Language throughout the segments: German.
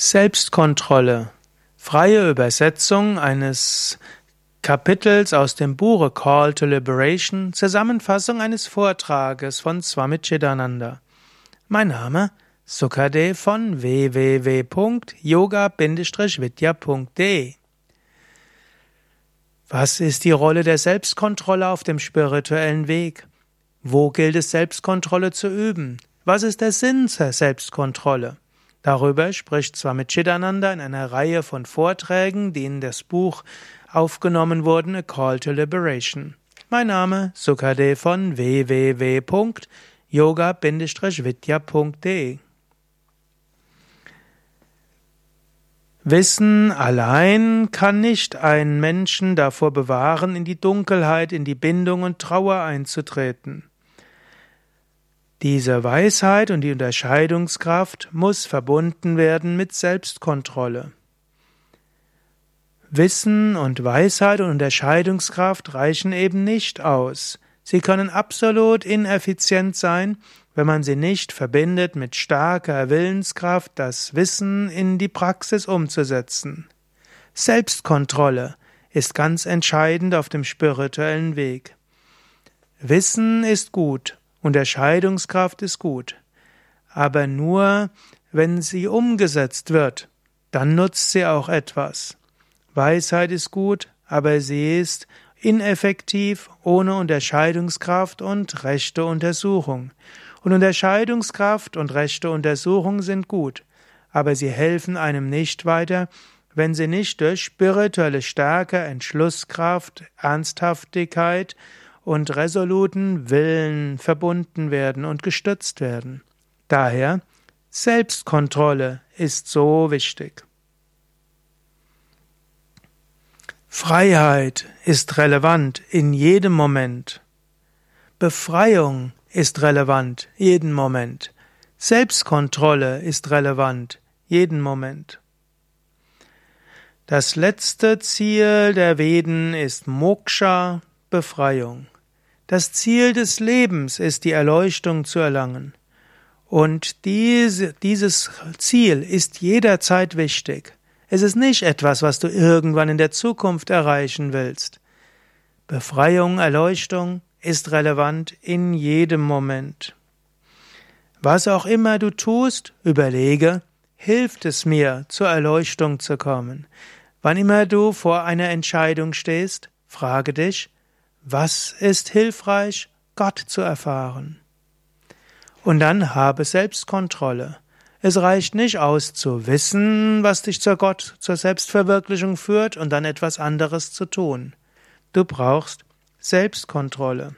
Selbstkontrolle. Freie Übersetzung eines Kapitels aus dem Buche Call to Liberation, Zusammenfassung eines Vortrages von Swami Chidananda. Mein Name Sukade von www.yoga-vidya.de Was ist die Rolle der Selbstkontrolle auf dem spirituellen Weg? Wo gilt es Selbstkontrolle zu üben? Was ist der Sinn der Selbstkontrolle? Darüber spricht Swami Chidananda in einer Reihe von Vorträgen, die in das Buch aufgenommen wurden, A Call to Liberation. Mein Name Sukadev von www.yoga-vidya.de Wissen allein kann nicht einen Menschen davor bewahren, in die Dunkelheit, in die Bindung und Trauer einzutreten. Diese Weisheit und die Unterscheidungskraft muss verbunden werden mit Selbstkontrolle. Wissen und Weisheit und Unterscheidungskraft reichen eben nicht aus. Sie können absolut ineffizient sein, wenn man sie nicht verbindet mit starker Willenskraft, das Wissen in die Praxis umzusetzen. Selbstkontrolle ist ganz entscheidend auf dem spirituellen Weg. Wissen ist gut, Unterscheidungskraft ist gut, aber nur wenn sie umgesetzt wird, dann nutzt sie auch etwas. Weisheit ist gut, aber sie ist ineffektiv ohne Unterscheidungskraft und rechte Untersuchung. Und Unterscheidungskraft und rechte Untersuchung sind gut, aber sie helfen einem nicht weiter, wenn sie nicht durch spirituelle Stärke, Entschlusskraft, Ernsthaftigkeit und resoluten Willen verbunden werden und gestützt werden. Daher Selbstkontrolle ist so wichtig. Freiheit ist relevant in jedem Moment. Befreiung ist relevant jeden Moment. Selbstkontrolle ist relevant jeden Moment. Das letzte Ziel der Veden ist Moksha, Befreiung. Das Ziel des Lebens ist die Erleuchtung zu erlangen. Und diese, dieses Ziel ist jederzeit wichtig. Es ist nicht etwas, was du irgendwann in der Zukunft erreichen willst. Befreiung, Erleuchtung ist relevant in jedem Moment. Was auch immer du tust, überlege, hilft es mir, zur Erleuchtung zu kommen. Wann immer du vor einer Entscheidung stehst, frage dich, was ist hilfreich, Gott zu erfahren? Und dann habe Selbstkontrolle. Es reicht nicht aus zu wissen, was dich zur Gott, zur Selbstverwirklichung führt und dann etwas anderes zu tun. Du brauchst Selbstkontrolle.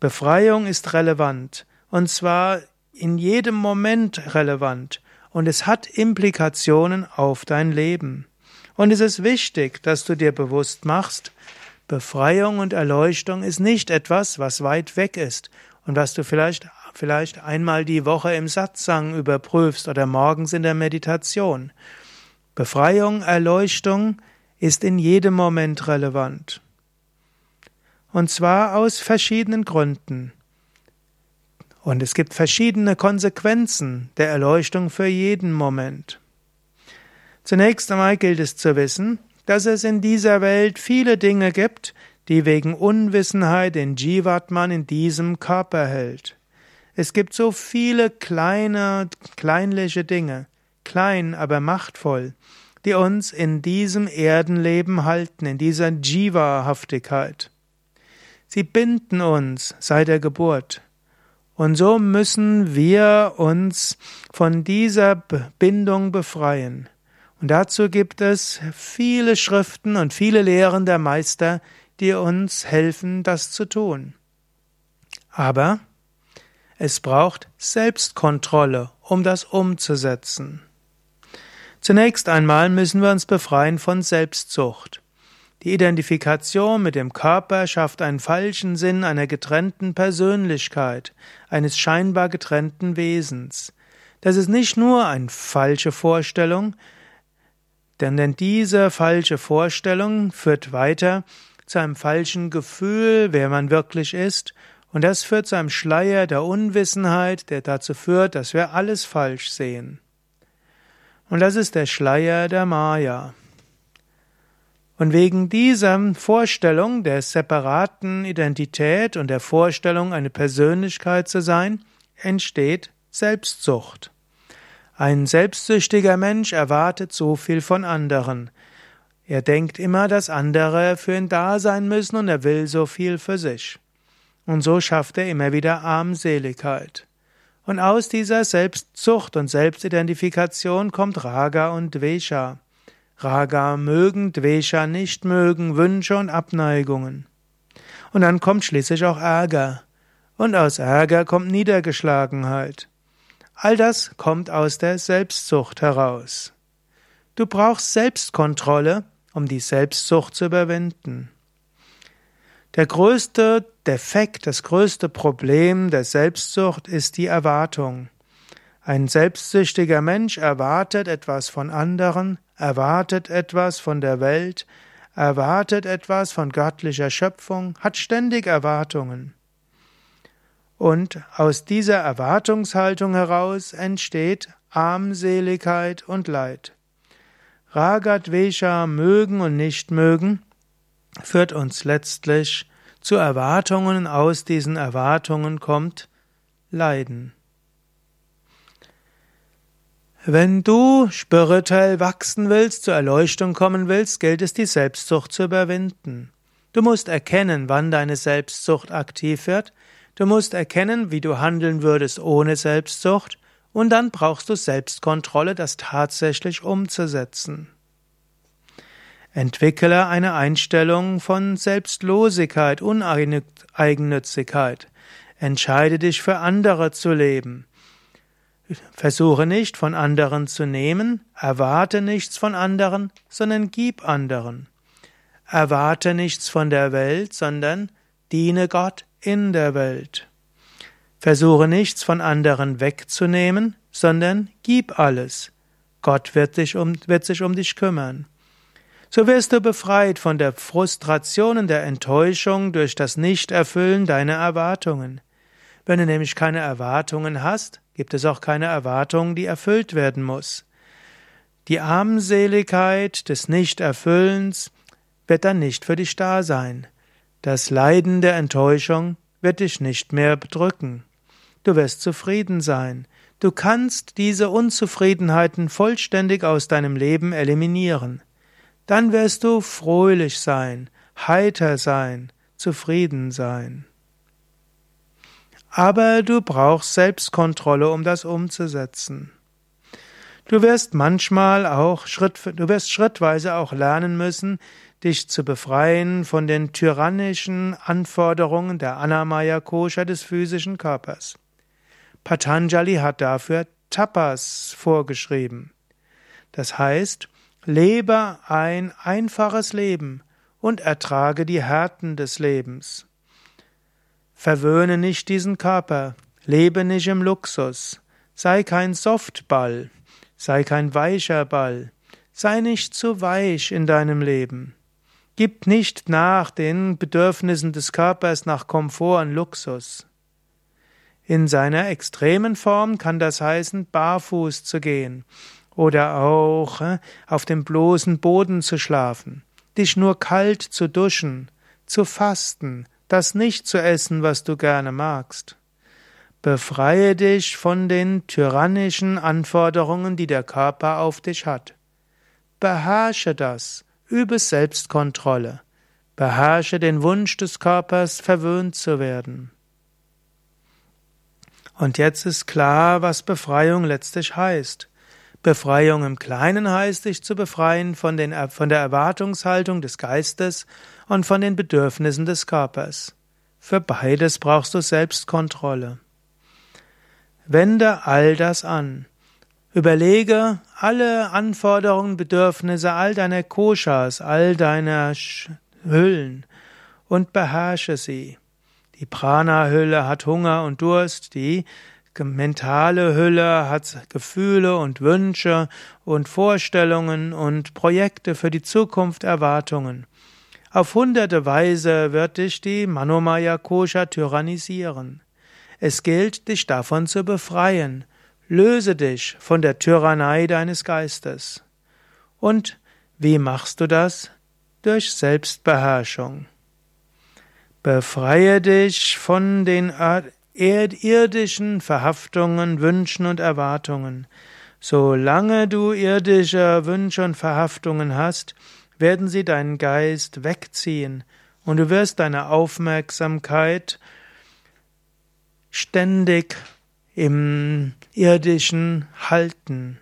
Befreiung ist relevant und zwar in jedem Moment relevant und es hat Implikationen auf dein Leben. Und es ist wichtig, dass du dir bewusst machst, Befreiung und Erleuchtung ist nicht etwas, was weit weg ist und was du vielleicht, vielleicht einmal die Woche im Satsang überprüfst oder morgens in der Meditation. Befreiung, Erleuchtung ist in jedem Moment relevant. Und zwar aus verschiedenen Gründen. Und es gibt verschiedene Konsequenzen der Erleuchtung für jeden Moment. Zunächst einmal gilt es zu wissen, dass es in dieser Welt viele Dinge gibt, die wegen Unwissenheit den Jivatman in diesem Körper hält. Es gibt so viele kleine, kleinliche Dinge, klein, aber machtvoll, die uns in diesem Erdenleben halten, in dieser Jiva-Haftigkeit. Sie binden uns seit der Geburt. Und so müssen wir uns von dieser Bindung befreien. Und dazu gibt es viele Schriften und viele Lehren der Meister, die uns helfen, das zu tun. Aber es braucht Selbstkontrolle, um das umzusetzen. Zunächst einmal müssen wir uns befreien von Selbstzucht. Die Identifikation mit dem Körper schafft einen falschen Sinn einer getrennten Persönlichkeit, eines scheinbar getrennten Wesens. Das ist nicht nur eine falsche Vorstellung, denn diese falsche Vorstellung führt weiter zu einem falschen Gefühl, wer man wirklich ist, und das führt zu einem Schleier der Unwissenheit, der dazu führt, dass wir alles falsch sehen. Und das ist der Schleier der Maya. Und wegen dieser Vorstellung der separaten Identität und der Vorstellung, eine Persönlichkeit zu sein, entsteht Selbstsucht. Ein selbstsüchtiger Mensch erwartet so viel von anderen. Er denkt immer, dass andere für ihn da sein müssen und er will so viel für sich. Und so schafft er immer wieder Armseligkeit. Und aus dieser Selbstzucht und Selbstidentifikation kommt Raga und Dvesha. Raga mögen, Dvesha nicht mögen, Wünsche und Abneigungen. Und dann kommt schließlich auch Ärger. Und aus Ärger kommt Niedergeschlagenheit. All das kommt aus der Selbstsucht heraus. Du brauchst Selbstkontrolle, um die Selbstsucht zu überwinden. Der größte Defekt, das größte Problem der Selbstsucht ist die Erwartung. Ein selbstsüchtiger Mensch erwartet etwas von anderen, erwartet etwas von der Welt, erwartet etwas von göttlicher Schöpfung, hat ständig Erwartungen. Und aus dieser Erwartungshaltung heraus entsteht Armseligkeit und Leid. Ragadvesha mögen und nicht mögen führt uns letztlich zu Erwartungen, aus diesen Erwartungen kommt Leiden. Wenn du spirituell wachsen willst, zur Erleuchtung kommen willst, gilt es, die Selbstsucht zu überwinden. Du musst erkennen, wann deine Selbstsucht aktiv wird, du musst erkennen, wie du handeln würdest ohne Selbstsucht, und dann brauchst du Selbstkontrolle, das tatsächlich umzusetzen. Entwickle eine Einstellung von Selbstlosigkeit, Uneigennützigkeit. Entscheide dich für andere zu leben. Versuche nicht von anderen zu nehmen, erwarte nichts von anderen, sondern gib anderen. Erwarte nichts von der Welt, sondern diene Gott in der Welt. Versuche nichts von anderen wegzunehmen, sondern gib alles. Gott wird, dich um, wird sich um dich kümmern. So wirst du befreit von der Frustration und der Enttäuschung durch das Nichterfüllen deiner Erwartungen. Wenn du nämlich keine Erwartungen hast, gibt es auch keine Erwartung, die erfüllt werden muss. Die Armseligkeit des Nichterfüllens wird dann nicht für dich da sein. Das Leiden der Enttäuschung wird dich nicht mehr bedrücken. Du wirst zufrieden sein. Du kannst diese Unzufriedenheiten vollständig aus deinem Leben eliminieren. Dann wirst du fröhlich sein, heiter sein, zufrieden sein. Aber du brauchst Selbstkontrolle, um das umzusetzen. Du wirst manchmal auch Schritt, du wirst schrittweise auch lernen müssen, dich zu befreien von den tyrannischen Anforderungen der Anamaya Kosha des physischen Körpers. Patanjali hat dafür Tapas vorgeschrieben. Das heißt, lebe ein einfaches Leben und ertrage die Härten des Lebens. Verwöhne nicht diesen Körper, lebe nicht im Luxus, sei kein Softball, sei kein weicher Ball, sei nicht zu weich in deinem Leben. Gib nicht nach den Bedürfnissen des Körpers nach Komfort und Luxus. In seiner extremen Form kann das heißen, barfuß zu gehen oder auch äh, auf dem bloßen Boden zu schlafen, dich nur kalt zu duschen, zu fasten, das nicht zu essen, was du gerne magst. Befreie dich von den tyrannischen Anforderungen, die der Körper auf dich hat. Beherrsche das, übe Selbstkontrolle, beherrsche den Wunsch des Körpers, verwöhnt zu werden. Und jetzt ist klar, was Befreiung letztlich heißt. Befreiung im Kleinen heißt, dich zu befreien von, den, von der Erwartungshaltung des Geistes und von den Bedürfnissen des Körpers. Für beides brauchst du Selbstkontrolle. Wende all das an. Überlege alle Anforderungen, Bedürfnisse all deiner Koshas, all deiner Hüllen und beherrsche sie. Die Prana-Hülle hat Hunger und Durst, die mentale Hülle hat Gefühle und Wünsche und Vorstellungen und Projekte für die Zukunft, Erwartungen. Auf hunderte Weise wird dich die Manomaya Kosha tyrannisieren. Es gilt, dich davon zu befreien. Löse dich von der Tyrannei deines Geistes. Und wie machst du das? Durch Selbstbeherrschung. Befreie dich von den irdischen Verhaftungen, Wünschen und Erwartungen. Solange du irdische Wünsche und Verhaftungen hast, werden sie deinen Geist wegziehen und du wirst deine Aufmerksamkeit ständig im irdischen halten.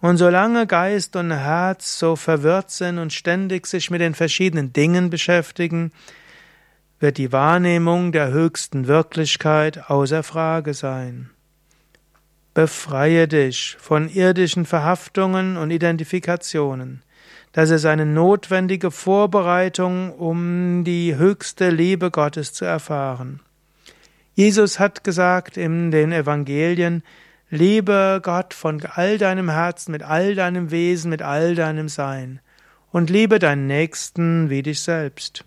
Und solange Geist und Herz so verwirrt sind und ständig sich mit den verschiedenen Dingen beschäftigen, wird die Wahrnehmung der höchsten Wirklichkeit außer Frage sein. Befreie dich von irdischen Verhaftungen und Identifikationen. Das ist eine notwendige Vorbereitung, um die höchste Liebe Gottes zu erfahren. Jesus hat gesagt in den Evangelien, liebe Gott von all deinem Herzen, mit all deinem Wesen, mit all deinem Sein und liebe deinen Nächsten wie dich selbst.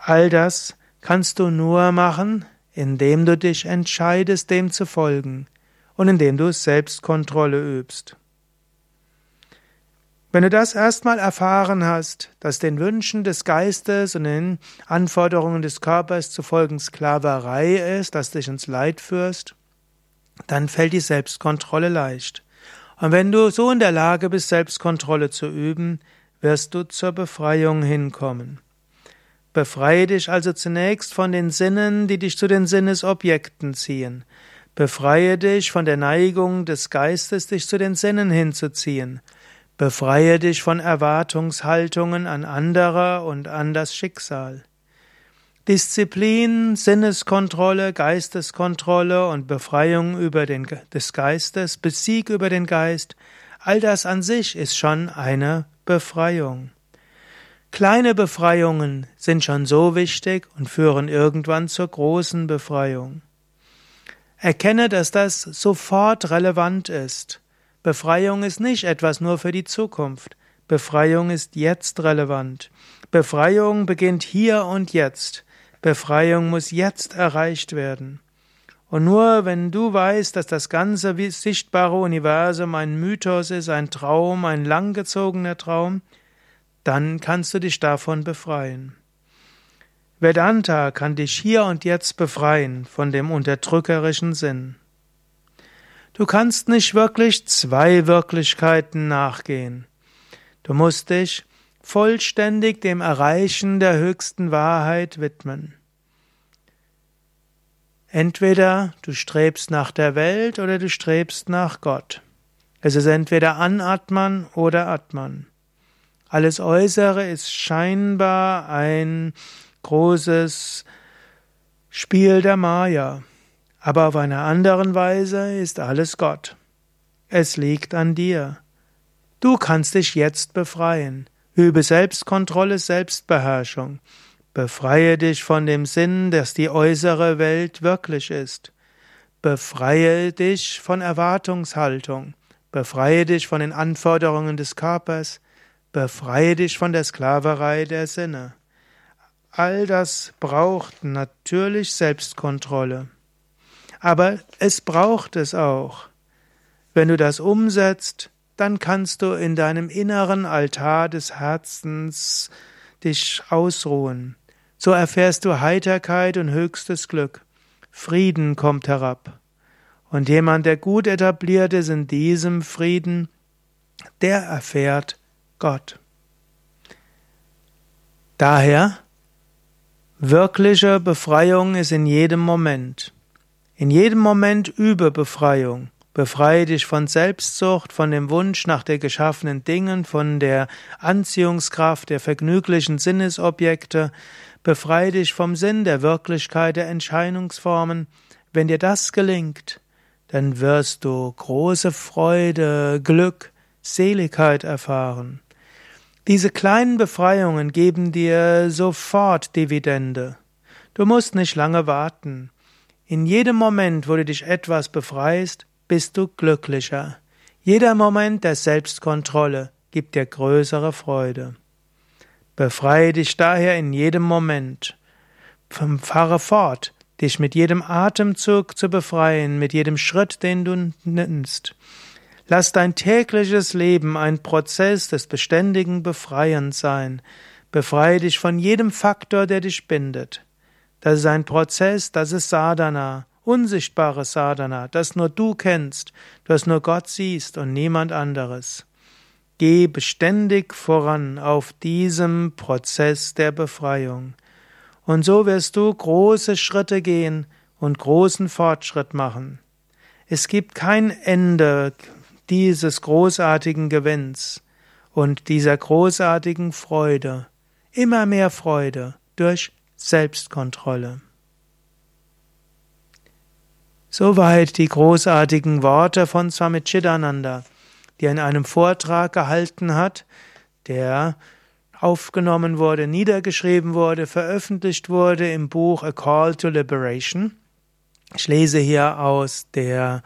All das kannst du nur machen, indem du dich entscheidest, dem zu folgen und indem du Selbstkontrolle übst. Wenn du das erstmal erfahren hast, dass den Wünschen des Geistes und den Anforderungen des Körpers zu folgen Sklaverei ist, dass dich ins Leid führst, dann fällt die Selbstkontrolle leicht. Und wenn du so in der Lage bist, Selbstkontrolle zu üben, wirst du zur Befreiung hinkommen. Befreie dich also zunächst von den Sinnen, die dich zu den Sinnesobjekten ziehen. Befreie dich von der Neigung des Geistes, dich zu den Sinnen hinzuziehen. Befreie dich von Erwartungshaltungen an anderer und an das Schicksal. Disziplin, Sinneskontrolle, Geisteskontrolle und Befreiung über den, des Geistes, Besieg über den Geist, all das an sich ist schon eine Befreiung. Kleine Befreiungen sind schon so wichtig und führen irgendwann zur großen Befreiung. Erkenne, dass das sofort relevant ist. Befreiung ist nicht etwas nur für die Zukunft. Befreiung ist jetzt relevant. Befreiung beginnt hier und jetzt. Befreiung muss jetzt erreicht werden. Und nur wenn du weißt, dass das ganze sichtbare Universum ein Mythos ist, ein Traum, ein langgezogener Traum, dann kannst du dich davon befreien. Vedanta kann dich hier und jetzt befreien von dem unterdrückerischen Sinn. Du kannst nicht wirklich zwei Wirklichkeiten nachgehen. Du musst dich vollständig dem Erreichen der höchsten Wahrheit widmen. Entweder du strebst nach der Welt oder du strebst nach Gott. Es ist entweder Anatman oder Atman. Alles Äußere ist scheinbar ein großes Spiel der Maya, aber auf einer anderen Weise ist alles Gott. Es liegt an dir. Du kannst dich jetzt befreien. Übe Selbstkontrolle, Selbstbeherrschung. Befreie dich von dem Sinn, dass die äußere Welt wirklich ist. Befreie dich von Erwartungshaltung. Befreie dich von den Anforderungen des Körpers. Befreie dich von der Sklaverei der Sinne. All das braucht natürlich Selbstkontrolle. Aber es braucht es auch. Wenn du das umsetzt, dann kannst du in deinem inneren Altar des Herzens dich ausruhen. So erfährst du Heiterkeit und höchstes Glück. Frieden kommt herab. Und jemand, der gut etabliert ist in diesem Frieden, der erfährt Gott. Daher, wirkliche Befreiung ist in jedem Moment. In jedem Moment übe Befreiung. Befreie dich von Selbstsucht, von dem Wunsch nach der geschaffenen Dingen, von der Anziehungskraft der vergnüglichen Sinnesobjekte. Befreie dich vom Sinn der Wirklichkeit der Entscheidungsformen. Wenn dir das gelingt, dann wirst du große Freude, Glück, Seligkeit erfahren. Diese kleinen Befreiungen geben dir sofort Dividende. Du musst nicht lange warten. In jedem Moment, wo du dich etwas befreist, bist du glücklicher. Jeder Moment der Selbstkontrolle gibt dir größere Freude. Befreie dich daher in jedem Moment. Fahre fort, dich mit jedem Atemzug zu befreien, mit jedem Schritt, den du nimmst. Lass dein tägliches Leben ein Prozess des beständigen Befreiens sein. Befreie dich von jedem Faktor, der dich bindet. Das ist ein Prozess, das ist Sadhana, unsichtbares Sadhana, das nur du kennst, das nur Gott siehst und niemand anderes. Geh beständig voran auf diesem Prozess der Befreiung. Und so wirst du große Schritte gehen und großen Fortschritt machen. Es gibt kein Ende dieses großartigen Gewinns und dieser großartigen Freude, immer mehr Freude durch Selbstkontrolle. Soweit die großartigen Worte von Swami Chidananda, die er in einem Vortrag gehalten hat, der aufgenommen wurde, niedergeschrieben wurde, veröffentlicht wurde im Buch A Call to Liberation. Ich lese hier aus der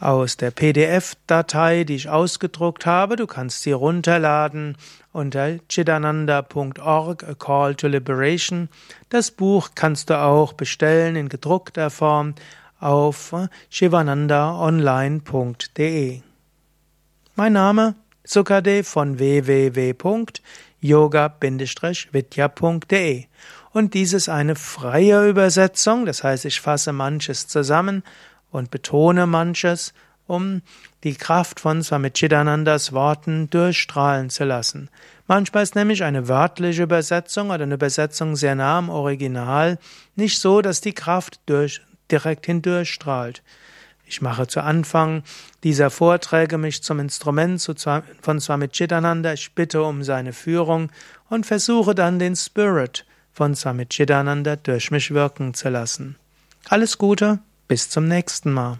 aus der PDF-Datei, die ich ausgedruckt habe. Du kannst sie runterladen unter chidananda.org, A Call to Liberation. Das Buch kannst du auch bestellen in gedruckter Form auf shivanandaonline.de. Mein Name Sukade von www.yoga-vidya.de und dies ist eine freie Übersetzung, das heißt, ich fasse manches zusammen und betone manches, um die Kraft von Swami Chidanandas Worten durchstrahlen zu lassen. Manchmal ist nämlich eine wörtliche Übersetzung oder eine Übersetzung sehr nah am Original nicht so, dass die Kraft durch, direkt hindurchstrahlt. Ich mache zu Anfang dieser Vorträge mich zum Instrument von Swami Chidananda. Ich bitte um seine Führung und versuche dann den Spirit von Swami Chidananda durch mich wirken zu lassen. Alles Gute! Bis zum nächsten Mal.